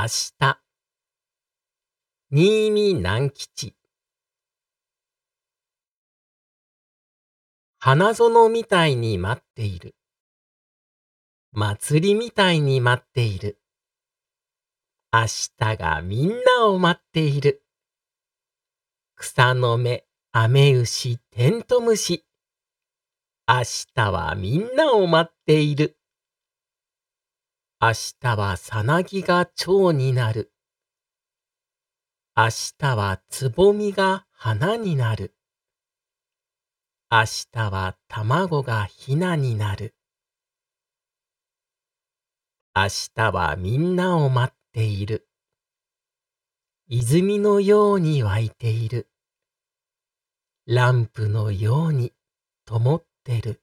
明日。新見南吉。花園みたいに待っている。祭りみたいに待っている。明日がみんなを待っている。草の芽、雨牛、テントウムシ。明日はみんなを待っている。明日はさなぎが蝶になる。明日はつぼみが花になる。明日は卵がひなになる。明日はみんなを待っている。泉のように湧いている。ランプのように灯ってる。